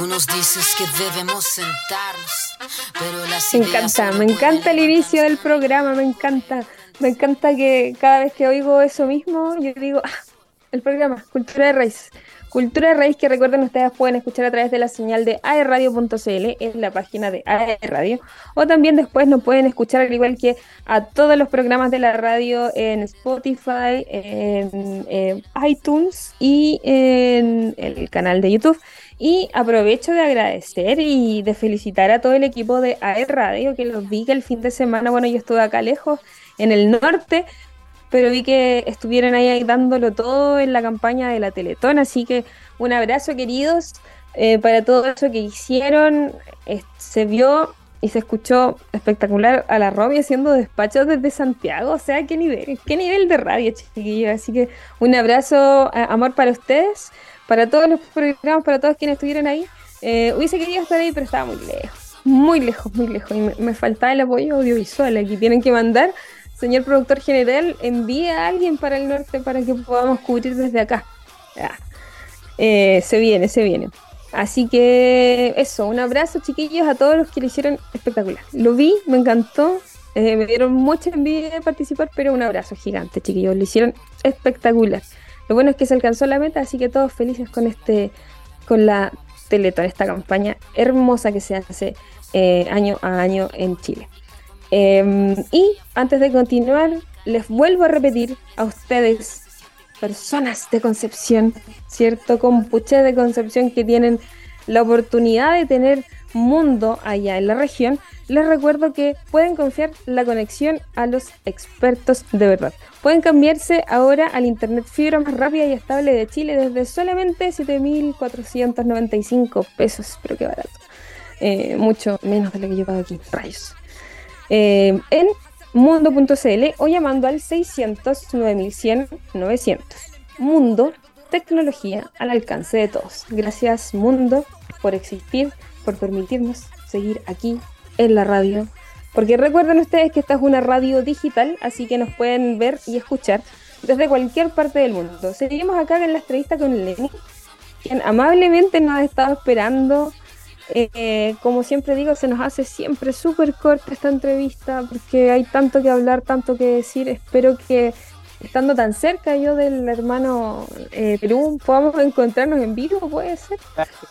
Tú nos dices que debemos sentarnos, pero las Me encanta, me encanta el inicio del programa, me encanta. Me encanta que cada vez que oigo eso mismo, yo digo, ah, el programa, Cultura de Raíz. Cultura Raíz que recuerden ustedes pueden escuchar a través de la señal de aerradio.cl en la página de aerradio o también después nos pueden escuchar al igual que a todos los programas de la radio en Spotify, en, iTunes y en el canal de YouTube. Y aprovecho de agradecer y de felicitar a todo el equipo de aerradio que los vi que el fin de semana, bueno, yo estuve acá lejos en el norte, pero vi que estuvieron ahí dándolo todo en la campaña de la Teletón, así que un abrazo queridos eh, para todo eso que hicieron, se vio y se escuchó espectacular a la Robbie haciendo despachos desde Santiago, o sea, qué nivel, qué nivel de radio, chiquillos, así que un abrazo, amor para ustedes, para todos los programas, para todos quienes estuvieron ahí, eh, hubiese querido estar ahí, pero estaba muy lejos, muy lejos, muy lejos, y me, me faltaba el apoyo audiovisual, aquí tienen que mandar señor productor general, envíe a alguien para el norte para que podamos cubrir desde acá. Eh, se viene, se viene. Así que eso, un abrazo chiquillos a todos los que lo hicieron espectacular. Lo vi, me encantó, eh, me dieron mucha envidia de participar, pero un abrazo gigante chiquillos, lo hicieron espectacular. Lo bueno es que se alcanzó la meta, así que todos felices con este, con la Teletón, esta campaña hermosa que se hace eh, año a año en Chile. Em, y antes de continuar, les vuelvo a repetir a ustedes, personas de Concepción, ¿cierto? Compuche de Concepción que tienen la oportunidad de tener mundo allá en la región, les recuerdo que pueden confiar la conexión a los expertos de verdad. Pueden cambiarse ahora al internet fibra más rápida y estable de Chile desde solamente 7.495 pesos, pero qué barato. Eh, mucho menos de lo que yo pago aquí, rayos. Eh, en mundo.cl o llamando al 600 9100 900. Mundo, tecnología al alcance de todos. Gracias Mundo por existir, por permitirnos seguir aquí en la radio. Porque recuerden ustedes que esta es una radio digital, así que nos pueden ver y escuchar desde cualquier parte del mundo. Seguimos acá en la entrevista con Lenny, quien amablemente nos ha estado esperando eh, como siempre digo, se nos hace siempre súper corta esta entrevista porque hay tanto que hablar, tanto que decir. Espero que estando tan cerca yo del hermano eh, Perú podamos encontrarnos en vivo, puede ser.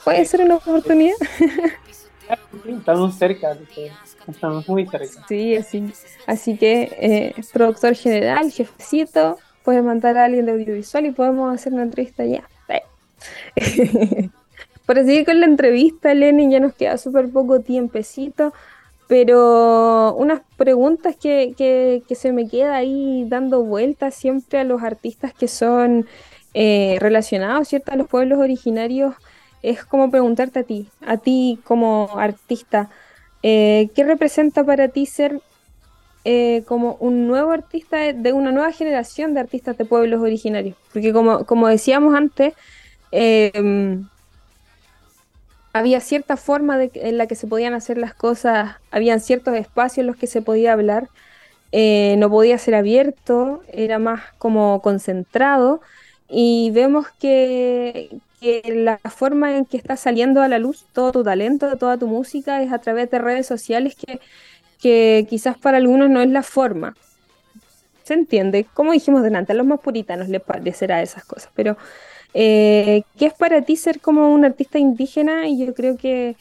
Puede ser una oportunidad. estamos cerca, estamos muy cerca. Sí, así, así que eh, productor general, jefecito, puede mandar a alguien de audiovisual y podemos hacer una entrevista ya. Para seguir con la entrevista, Lenny, ya nos queda súper poco tiempecito, pero unas preguntas que, que, se me queda ahí dando vueltas siempre a los artistas que son eh, relacionados, ¿cierto? A los pueblos originarios, es como preguntarte a ti, a ti como artista, eh, ¿qué representa para ti ser eh, como un nuevo artista de una nueva generación de artistas de pueblos originarios? Porque como, como decíamos antes, eh, había cierta forma de, en la que se podían hacer las cosas, habían ciertos espacios en los que se podía hablar, eh, no podía ser abierto, era más como concentrado y vemos que, la forma en que está saliendo a la luz todo tu talento, toda tu música es a través de redes sociales que, que quizás para algunos no es la forma. ¿Se entiende? Como dijimos delante, a los más puritanos les parecerá esas cosas, pero eh, ¿Qué es para ti ser como un artista indígena? Y yo creo que,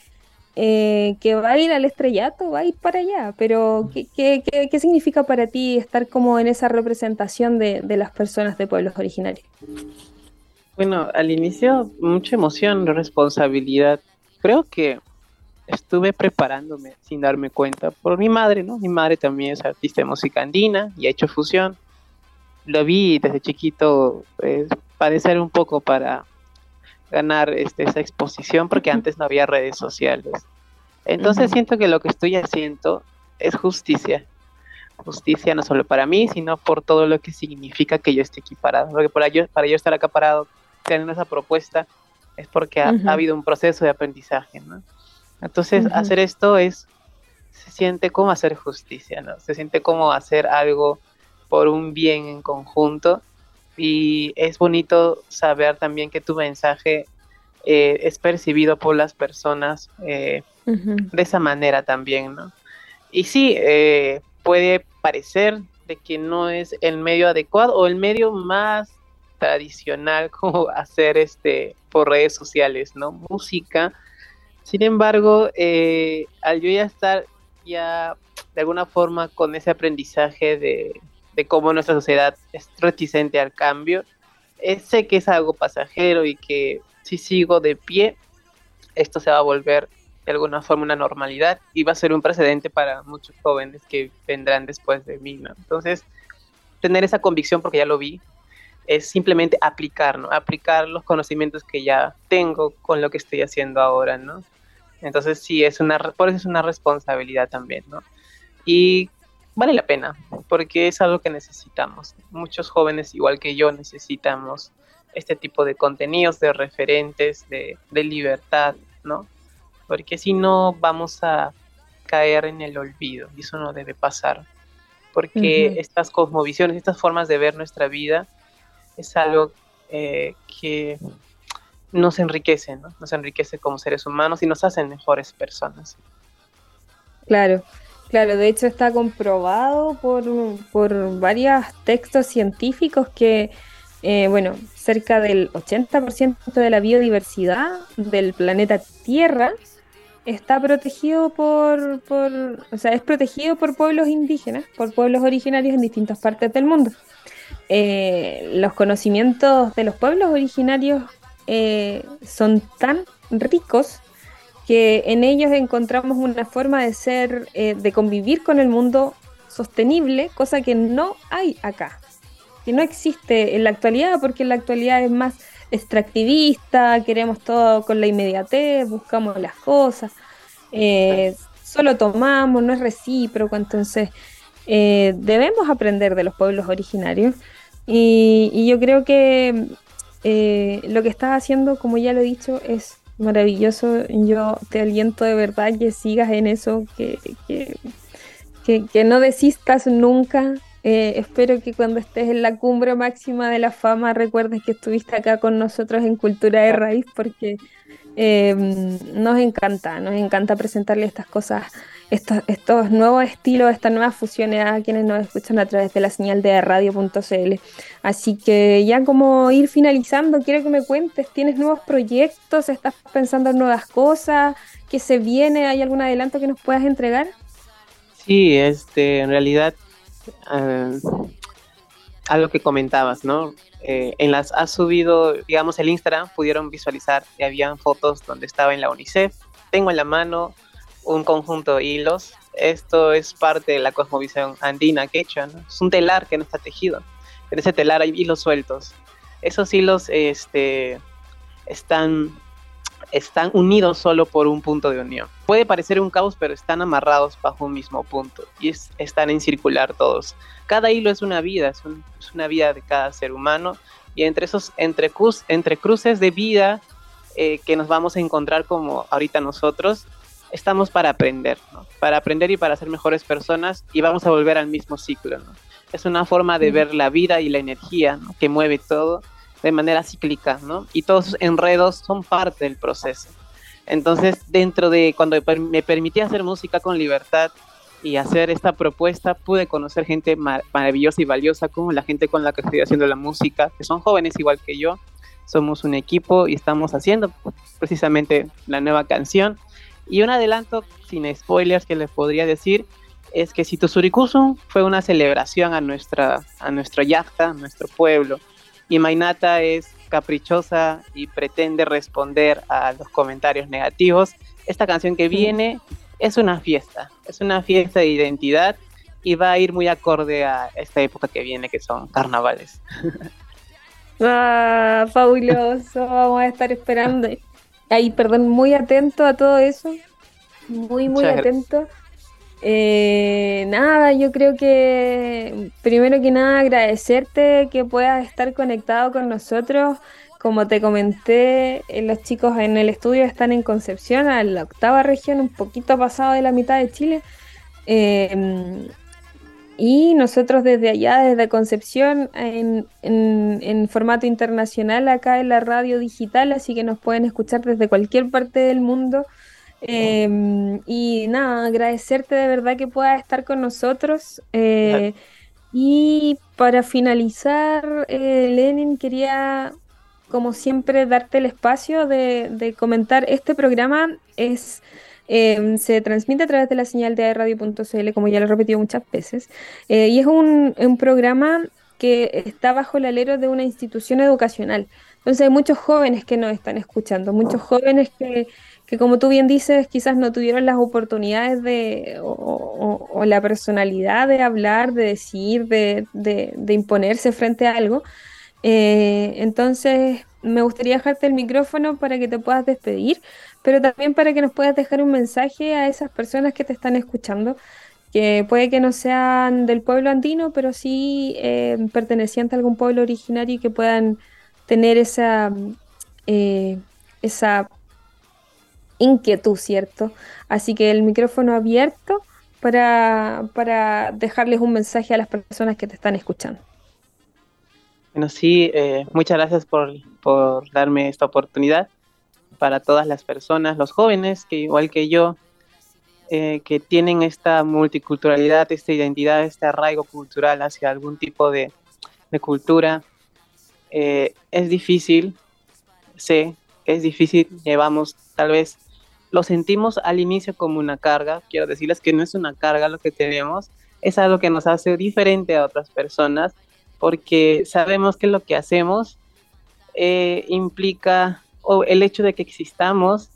eh, que va a ir al estrellato, va a ir para allá, pero ¿qué, qué, significa para ti estar como en esa representación de, de, las personas de pueblos originarios? Bueno, al inicio mucha emoción, responsabilidad. Creo que estuve preparándome sin darme cuenta por mi madre, ¿no? Mi madre también es artista de música andina y ha hecho fusión. Lo vi desde chiquito padecer un poco para ganar este, esa exposición porque antes no había redes sociales. Entonces siento que lo que estoy haciendo es justicia. Justicia no solo para mí, sino por todo lo que significa que yo esté aquí parado. Porque para yo, para yo estar acá parado, teniendo esa propuesta, es porque ha, habido un proceso de aprendizaje. ¿no? Entonces hacer esto es, se siente como hacer justicia, ¿no? Se siente como hacer algo por un bien en conjunto y es bonito saber también que tu mensaje eh, es percibido por las personas de esa manera también, ¿no? Y sí, puede parecer de que no es el medio adecuado o el medio más tradicional como hacer este por redes sociales, ¿no? Música. Sin embargo, eh, al yo ya estar ya de alguna forma con ese aprendizaje de, cómo nuestra sociedad es reticente al cambio, eh, sé que es algo pasajero y que si sigo de pie, esto se va a volver de alguna forma una normalidad y va a ser un precedente para muchos jóvenes que vendrán después de mí, ¿no? Entonces, tener esa convicción porque ya lo vi, es simplemente aplicar. Aplicar los conocimientos que ya tengo con lo que estoy haciendo ahora, ¿no? Entonces sí, es una, por eso es una responsabilidad también, ¿no? Y vale la pena, porque es algo que necesitamos. Muchos jóvenes, igual que yo, necesitamos este tipo de contenidos, de referentes, de, libertad, ¿no? Porque si no, vamos a caer en el olvido y eso no debe pasar. Porque estas cosmovisiones, estas formas de ver nuestra vida, es algo eh, que nos enriquece, ¿no? Nos enriquece como seres humanos y nos hacen mejores personas. Claro, claro, de hecho está comprobado por, por varios textos científicos que, eh, bueno, cerca del 80% de la biodiversidad del planeta Tierra está protegido por, por, o sea, es protegido por pueblos indígenas, por pueblos originarios en distintas partes del mundo. Eh, los conocimientos de los pueblos originarios eh, son tan ricos que en ellos encontramos una forma de ser, eh, de convivir con el mundo sostenible, cosa que no hay acá, que no existe en la actualidad, porque en la actualidad es más extractivista, queremos todo con la inmediatez, buscamos las cosas, solo tomamos, no es recíproco, entonces debemos aprender de los pueblos originarios. Y yo creo que eh, lo que estás haciendo, como ya lo he dicho, es maravilloso. Yo te aliento de verdad que sigas en eso, que, que, no desistas nunca. Eh, espero que cuando estés en la cumbre máxima de la fama recuerdes que estuviste acá con nosotros en Cultura de Raíz porque eh, nos encanta, nos encanta presentarle estas cosas estos, estos nuevos estilos, estas nuevas fusiones a quienes nos escuchan a través de la señal de radio.cl. Así que ya como ir finalizando, quiero que me cuentes, ¿tienes nuevos proyectos? ¿Estás pensando en nuevas cosas? ¿Qué se viene? ¿Hay algún adelanto que nos puedas entregar? Sí, este, en realidad, eh, a lo que comentabas, ¿no? Eh, en las ha subido, digamos, el Instagram, pudieron visualizar que habían fotos donde estaba en la UNICEF. Tengo en la mano un conjunto de hilos. Esto es parte de la cosmovisión andina quechua, ¿no? Es un telar que no está tejido. En ese telar hay hilos sueltos. Esos hilos este, están, están unidos solo por un punto de unión. Puede parecer un caos, pero están amarrados bajo un mismo punto y están en circular todos. Cada hilo es una vida, es, una vida de cada ser humano y entre esos entre, cruces de vida eh, que nos vamos a encontrar como ahorita nosotros, estamos para aprender, ¿no? Para aprender y para ser mejores personas y vamos a volver al mismo ciclo, ¿no? Es una forma de ver la vida y la energía, ¿no? Que mueve todo de manera cíclica, ¿no? Y todos esos enredos son parte del proceso. Entonces, dentro de cuando me permití hacer música con libertad y hacer esta propuesta, pude conocer gente maravillosa y valiosa como la gente con la que estoy haciendo la música, que son jóvenes igual que yo. Somos un equipo y estamos haciendo precisamente la nueva canción y un adelanto sin spoilers que les podría decir es que Sitosurikusun fue una celebración a nuestra, a nuestro yacta, a nuestro pueblo. Y Mainata es caprichosa y pretende responder a los comentarios negativos. Esta canción que viene es una fiesta, es una fiesta de identidad y va a ir muy acorde a esta época que viene, que son carnavales. Ah, fabuloso, vamos a estar esperando ahí, perdón, muy atento a todo eso. Muy, muy atento. Eh, nada, yo creo que primero que nada agradecerte que puedas estar conectado con nosotros. Como te comenté, eh, los chicos en el estudio están en Concepción, en la octava región, un poquito pasado de la mitad de Chile. Eh, y nosotros desde allá, desde Concepción, en, en, formato internacional, acá en la radio digital, así que nos pueden escuchar desde cualquier parte del mundo. Em, y nada, agradecerte de verdad que puedas estar con nosotros. Eh, y para finalizar, eh, Lenin, quería, como siempre, darte el espacio de, de comentar. Este programa es Em, se transmite a través de la señal de radio.cl, como ya lo he repetido muchas veces, eh, y es un, programa que está bajo el alero de una institución educacional. Entonces hay muchos jóvenes que nos están escuchando, muchos jóvenes que, como tú bien dices, quizás no tuvieron las oportunidades de, o, la personalidad de hablar, de decir, de, de, imponerse frente a algo. Eh, entonces, me gustaría dejarte el micrófono para que te puedas despedir pero también para que nos puedas dejar un mensaje a esas personas que te están escuchando, que puede que no sean del pueblo andino, pero sí eh, pertenecientes a algún pueblo originario y que puedan tener esa, eh, esa inquietud, ¿cierto? Así que el micrófono abierto para, para dejarles un mensaje a las personas que te están escuchando. Bueno, sí, eh, muchas gracias por, por darme esta oportunidad para todas las personas, los jóvenes, que igual que yo, eh, que tienen esta multiculturalidad, esta identidad, este arraigo cultural hacia algún tipo de, cultura. Eh, es difícil, sé que es difícil, llevamos tal vez, lo sentimos al inicio como una carga, quiero decirles que no es una carga lo que tenemos, es algo que nos hace diferente a otras personas, porque sabemos que lo que hacemos eh, implica o el hecho de que existamos,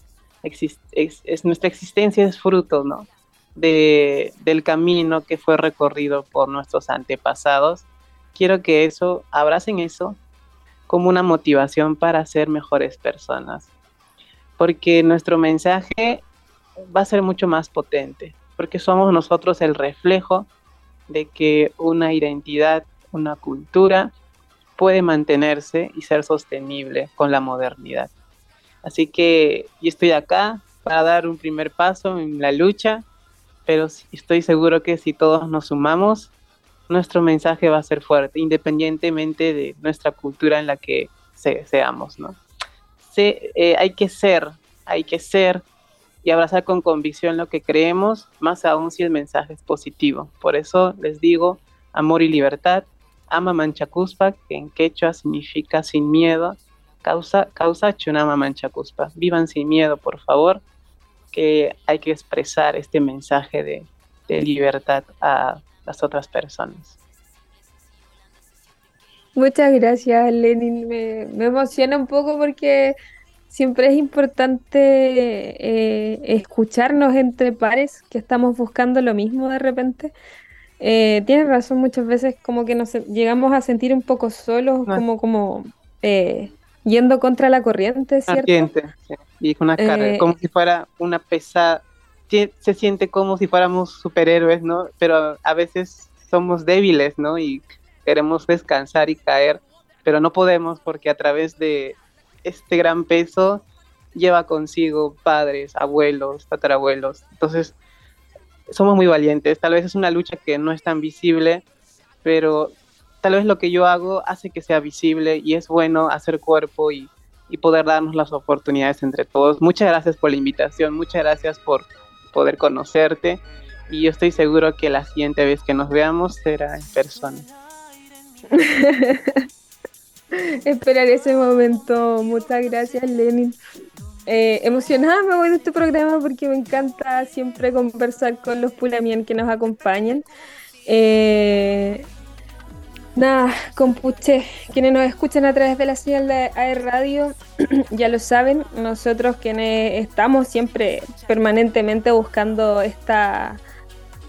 es, nuestra existencia es fruto, ¿no? De, del camino que fue recorrido por nuestros antepasados. Quiero que eso, abracen eso como una motivación para ser mejores personas. Porque nuestro mensaje va a ser mucho más potente, porque somos nosotros el reflejo de que una identidad, una cultura puede mantenerse y ser sostenible con la modernidad. Así que yo estoy acá para dar un primer paso en la lucha, pero estoy seguro que si todos nos sumamos, nuestro mensaje va a ser fuerte, independientemente de nuestra cultura en la que seamos, ¿no? Eh, hay que ser, hay que ser y abrazar con convicción lo que creemos, más aún si el mensaje es positivo. Por eso les digo, amor y libertad, ama manchacuspa, que en quechua significa sin miedo, causa, causa chunama manchacuspa. Vivan sin miedo, por favor, que hay que expresar este mensaje de, libertad a las otras personas. Muchas gracias, Lenin. Me, emociona un poco porque siempre es importante eh, escucharnos entre pares que estamos buscando lo mismo de repente. Eh, tienes razón, muchas veces como que nos llegamos a sentir un poco solos, como, como eh, yendo contra la corriente, ¿cierto? Y con una carga, eh, como si fuera una pesada, se siente como si fuéramos superhéroes, ¿no? Pero a veces somos débiles, ¿no? Y queremos descansar y caer, pero no podemos porque a través de este gran peso lleva consigo padres, abuelos, tatarabuelos. Entonces, somos muy valientes. Tal vez es una lucha que no es tan visible, pero tal vez lo que yo hago hace que sea visible y es bueno hacer cuerpo y, poder darnos las oportunidades entre todos. Muchas gracias por la invitación, muchas gracias por poder conocerte y yo estoy seguro que la siguiente vez que nos veamos será en persona. Esperar ese momento. Muchas gracias, Lenin. Eh, emocionada me voy de este programa porque me encanta siempre conversar con los Pulamien que nos acompañan. Eh, Nada, compuche, quienes nos escuchan a través de la señal de AR Radio ya lo saben, nosotros quienes estamos siempre permanentemente buscando esta,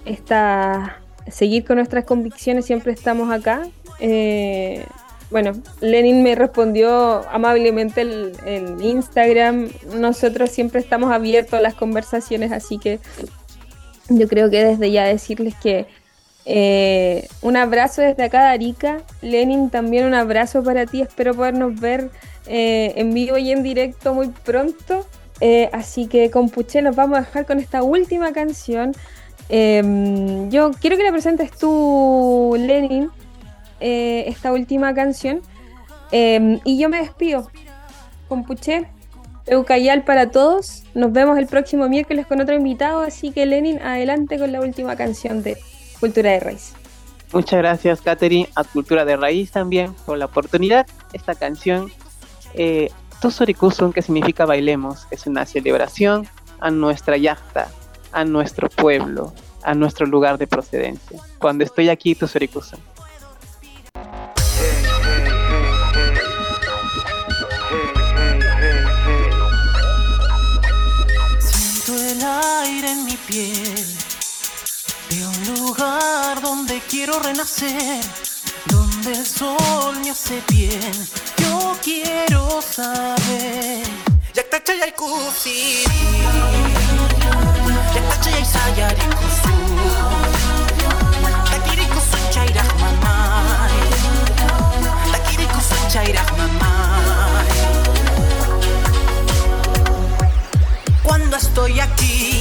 esta seguir con nuestras convicciones, siempre estamos acá. Eh, bueno, Lenin me respondió amablemente en Instagram, nosotros siempre estamos abiertos a las conversaciones, así que yo creo que desde ya decirles que eh, un abrazo desde acá de Arica. Lenin, también un abrazo para ti. Espero podernos ver eh, en vivo y en directo muy pronto. Eh, así que con Puché nos vamos a dejar con esta última canción Em, yo quiero que la presentes tú, Lenin, eh, esta última canción. Em, y yo me despido. Con Puché, Eucayal para todos. Nos vemos el próximo miércoles con otro invitado. Así que, Lenin, adelante con la última canción de Cultura de Raíz. Muchas gracias, Katherine, a Cultura de Raíz también por la oportunidad. Esta canción, eh, que significa bailemos, es una celebración a nuestra yachta, a nuestro pueblo, a nuestro lugar de procedencia. Cuando estoy aquí, Tosorikusun. Renacer, donde el sol me hace bien. Yo quiero saber. Yaktacha y kusiri, yaktacha y sayari kusu, takiri kusu chairah mamai, takiri kusu chairah mamai. Cuando estoy aquí,